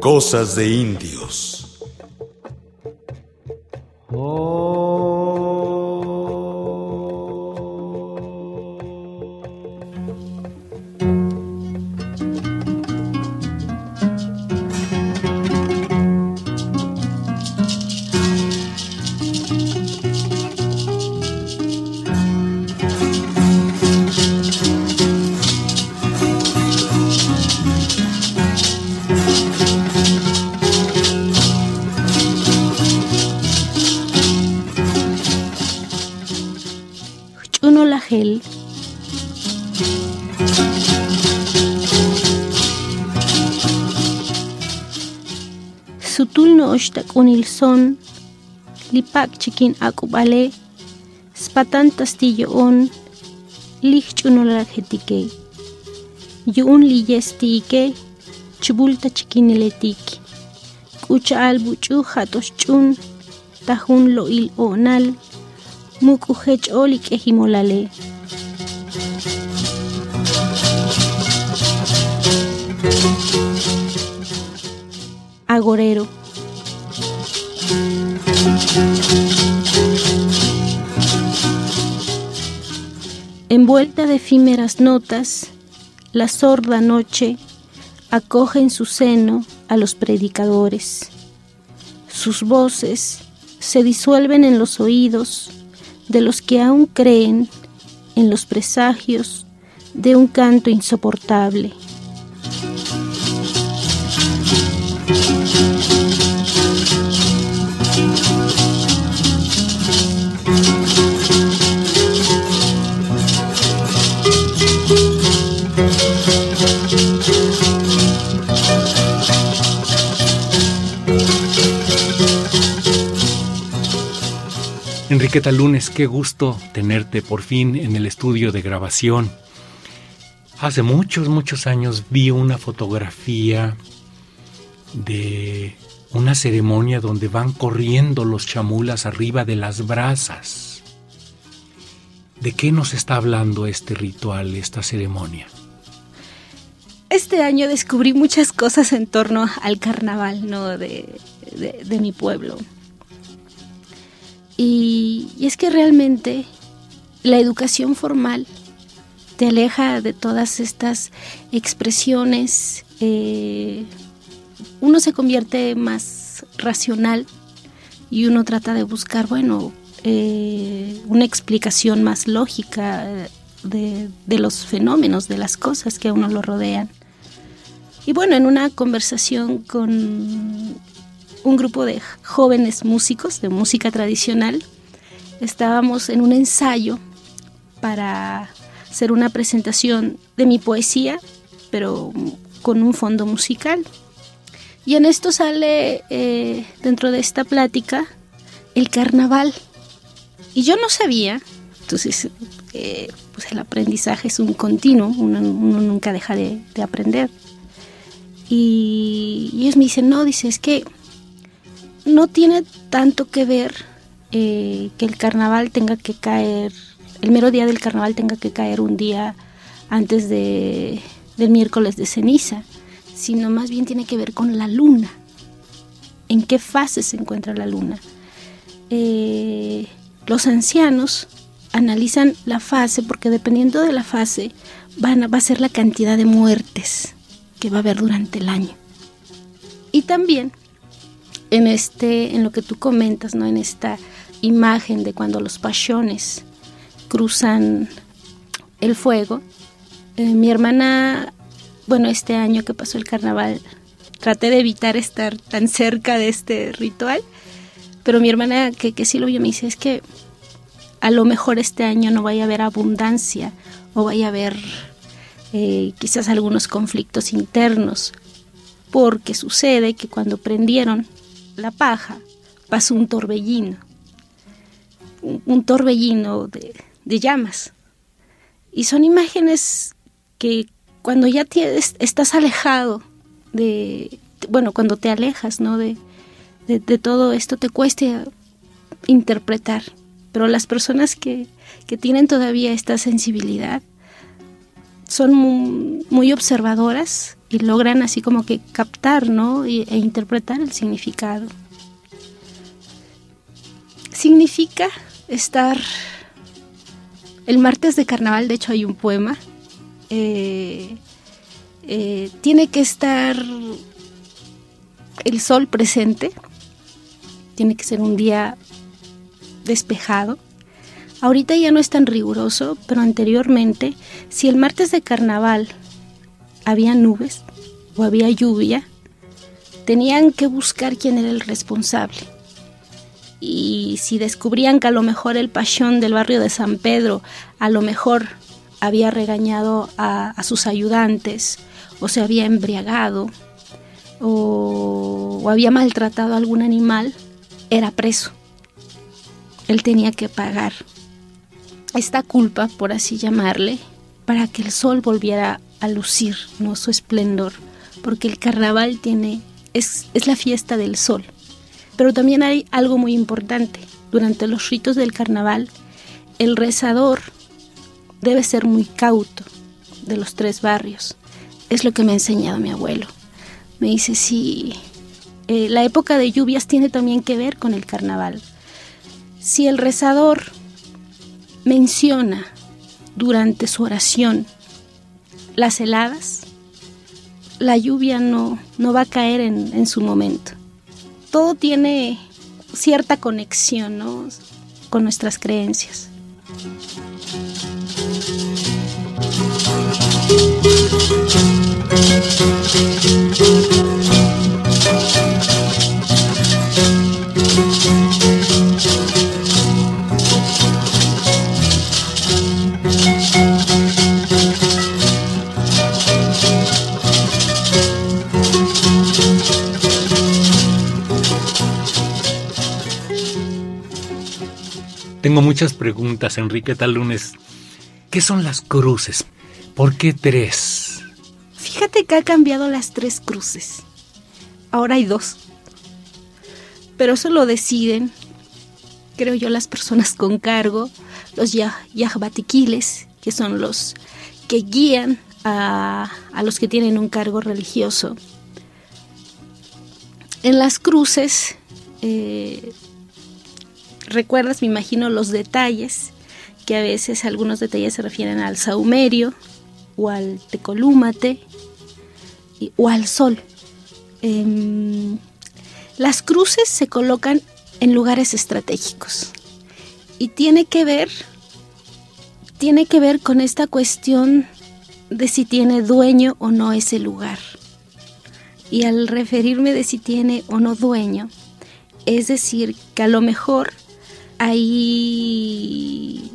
Cosas de indios. Sutul no oshtakunil son. Lipak chikin akubale. Spatan tastillo on. Lich chuno la jetike. Yun liyestike. Chubulta chikiniletik. Kucha albuchu hatos chun. Tajun lo il onal. Muku hech olik ejimolale. Agorero. Envuelta de efímeras notas, la sorda noche acoge en su seno a los predicadores. Sus voces se disuelven en los oídos de los que aún creen en los presagios de un canto insoportable. Enriqueta Lunes, qué gusto tenerte por fin en el estudio de grabación. Hace muchos, muchos años vi una fotografía de una ceremonia donde van corriendo los chamulas arriba de las brasas. ¿De qué nos está hablando este ritual, esta ceremonia? Este año descubrí muchas cosas en torno al carnaval ¿no? de, de, de mi pueblo. Y, y, es que realmente la educación formal te aleja de todas estas expresiones. Eh, uno se convierte más racional y uno trata de buscar, bueno, eh, una explicación más lógica de, de, los fenómenos, de las cosas que a uno lo rodean. Y bueno, en una conversación con un grupo de jóvenes músicos de música tradicional. Estábamos en un ensayo para hacer una presentación de mi poesía, pero con un fondo musical. Y en esto sale, eh, dentro de esta plática, el carnaval. Y yo no sabía, entonces, eh, pues el aprendizaje es un continuo, uno, nunca deja de, de aprender. Y, y ellos me dicen, no, dice, es que no tiene tanto que ver eh, que el carnaval tenga que caer, el mero día del carnaval tenga que caer un día antes de, del miércoles de ceniza, sino más bien tiene que ver con la luna. ¿En qué fase se encuentra la luna? Eh, los ancianos analizan la fase porque dependiendo de la fase van va a ser la cantidad de muertes que va a haber durante el año. Y también en este en lo que tú comentas no en esta imagen de cuando los pasiones cruzan el fuego. Eh, mi hermana bueno este año que pasó el carnaval traté de evitar estar tan cerca de este ritual pero mi hermana que, que sí lo vio me dice es que a lo mejor este año no vaya a haber abundancia o vaya a haber eh, quizás algunos conflictos internos porque sucede que cuando prendieron la paja, pasó un torbellino, un, torbellino de, de, llamas. Y son imágenes que cuando ya tienes, estás alejado de, bueno, cuando te alejas, ¿no? De, de, todo esto te cuesta interpretar. Pero las personas que, que tienen todavía esta sensibilidad son muy, muy observadoras y logran así como que captar, ¿no? e interpretar el significado. Significa estar... El martes de carnaval, de hecho, hay un poema. Eh, eh, tiene que estar el sol presente, tiene que ser un día despejado. Ahorita ya no es tan riguroso, pero anteriormente, si el martes de carnaval había nubes o había lluvia, tenían que buscar quién era el responsable. Y si descubrían que a lo mejor el pachón del barrio de San Pedro a lo mejor había regañado a, sus ayudantes o se había embriagado o, o había maltratado a algún animal, era preso. Él tenía que pagar esta culpa, por así llamarle, para que el sol volviera a lucir, ¿no? Su esplendor, porque el carnaval tiene, es, es la fiesta del sol. Pero también hay algo muy importante. Durante los ritos del carnaval, el rezador debe ser muy cauto de los tres barrios. Es lo que me ha enseñado mi abuelo. Me dice, sí, eh, la época de lluvias tiene también que ver con el carnaval. Si el rezador menciona durante su oración las heladas, la lluvia no, no va a caer en, su momento. Todo tiene cierta conexión con nuestras creencias. Tengo muchas preguntas, Enrique Talunes. ¿Qué son las cruces? ¿Por qué tres? Fíjate que ha cambiado las tres cruces. Ahora hay dos. Pero eso lo deciden, creo yo, las personas con cargo, los yahbatiquiles, que son los que guían a, los que tienen un cargo religioso. En las cruces, eh, recuerdas, me imagino, los detalles, que a veces algunos detalles se refieren al saumerio, o al tecolúmate o al sol. Em, las cruces se colocan en lugares estratégicos y tiene que ver tiene que ver con esta cuestión de si tiene dueño o no ese lugar. Y al referirme de si tiene o no dueño, es decir, que a lo mejor hay,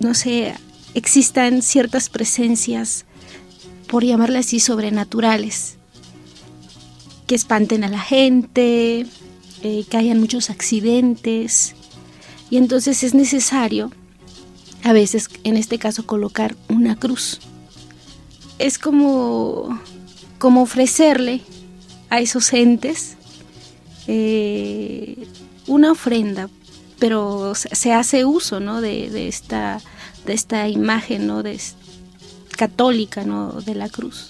no sé, existan ciertas presencias, por llamarle así, sobrenaturales, que espanten a la gente, eh, que hayan muchos accidentes. Y entonces es necesario, a veces, en este caso, colocar una cruz. Es como, como ofrecerle a esos entes eh, una ofrenda, pero se hace uso ¿no? de, de esta de esta imagen ¿no? de, católica ¿no? de la cruz.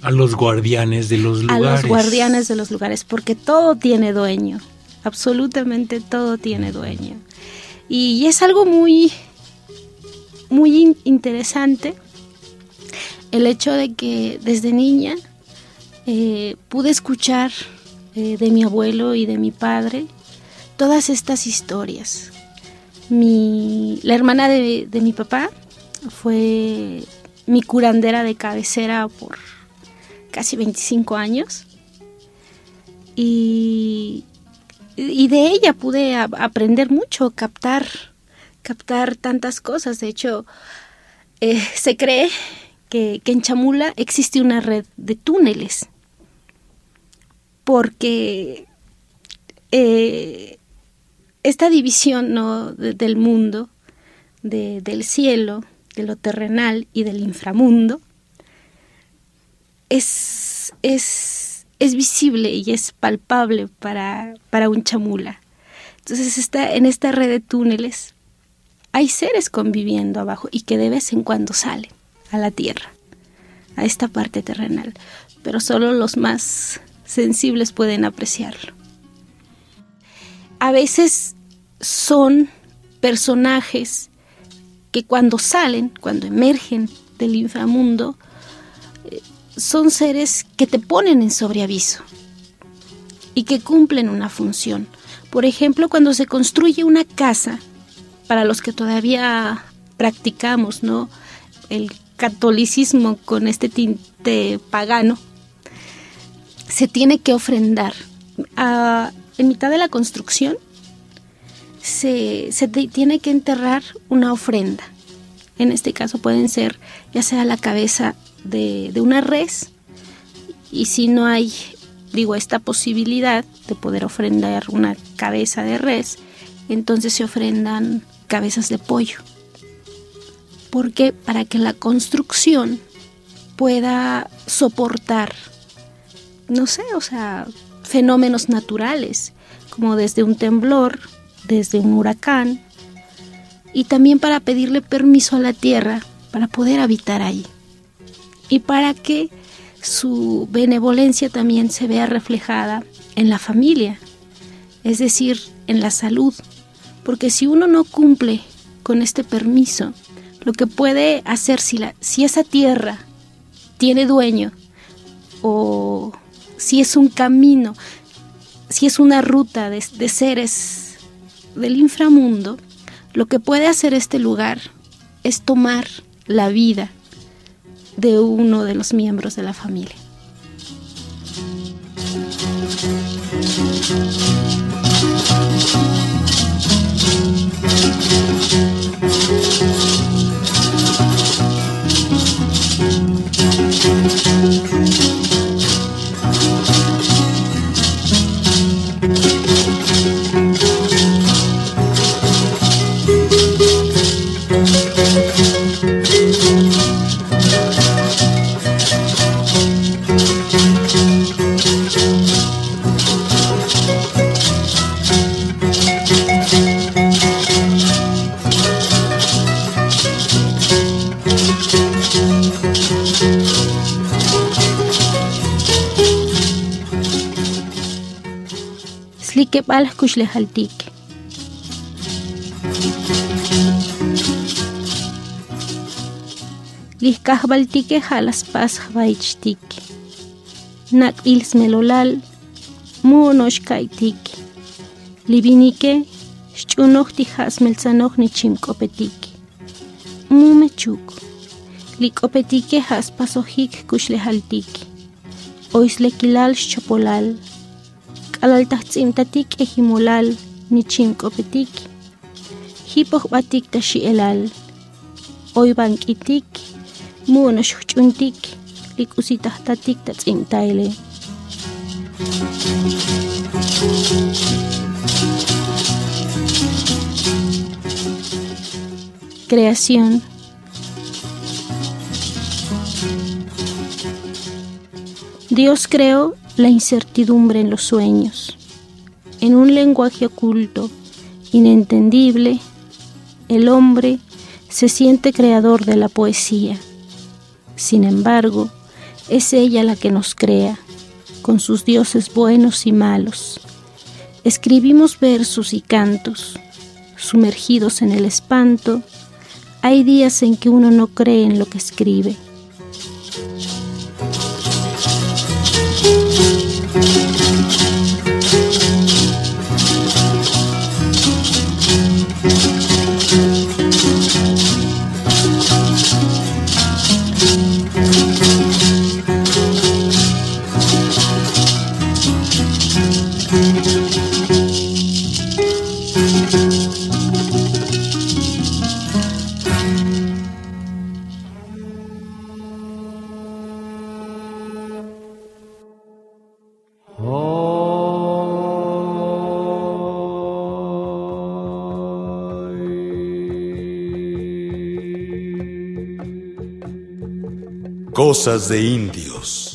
A los guardianes de los lugares. A los guardianes de los lugares, porque todo tiene dueño, absolutamente todo tiene dueño. Y, es algo muy, muy interesante el hecho de que desde niña eh, pude escuchar eh, de mi abuelo y de mi padre todas estas historias mi, la hermana de, mi papá fue mi curandera de cabecera por casi 25 años. Y, de ella pude aprender mucho, captar, captar tantas cosas. De hecho, eh, se cree que, en Chamula existe una red de túneles. Porque eh, esta división ¿no? del mundo, del cielo, de lo terrenal y del inframundo, es, es, es visible y es palpable para, para un chamula. Entonces está en esta red de túneles hay seres conviviendo abajo y que de vez en cuando salen a la tierra. a esta parte terrenal, pero solo los más sensibles pueden apreciarlo. A veces son personajes que cuando salen, cuando emergen del inframundo, eh, son seres que te ponen en sobreaviso y que cumplen una función. Por ejemplo, cuando se construye una casa, para los que todavía practicamos, ¿no? El catolicismo con este tinte pagano, se tiene que ofrendar. Ah, en mitad de la construcción se, tiene que enterrar una ofrenda. En este caso pueden ser ya sea la cabeza de, de una res y si no hay, digo, esta posibilidad de poder ofrendar una cabeza de res, entonces se ofrendan cabezas de pollo. Porque para que la construcción pueda soportar, no sé, o sea, fenómenos naturales, como desde un temblor, desde un huracán, y también para pedirle permiso a la tierra para poder habitar ahí. Y para que su benevolencia también se vea reflejada en la familia, es decir, en la salud. Porque si uno no cumple con este permiso, lo que puede hacer si, si esa tierra tiene dueño o si es un camino, si es una ruta de, seres del inframundo, lo que puede hacer este lugar es tomar la vida de uno de los miembros de la familia. Slike balas kushle haltike. Lihkahbaltike halas pas hwaichtike. Nak ils melolal muonosh kaitike. Libinike xch'unohti hasmeltzanohni chimk'opetike. Mume chuk. Lik'opetike haspasojik kuxlejaltike. Oislequilal xchopolal. K'alaltajtz'imtatik ejimolal nichimk'opetik. Hipoj b'atik taxi'elal. Oybank'itik. Mu'no xujch'untik. Lik'usitajtatik tatz'imtayle. Creación Dios creó la incertidumbre en los sueños. En un lenguaje oculto, inentendible, el hombre se siente creador de la poesía. Sin embargo, es ella la que nos crea, con sus dioses buenos y malos. Escribimos versos y cantos, sumergidos en el espanto. Hay días en que uno no cree en lo que escribe Cosas de indios.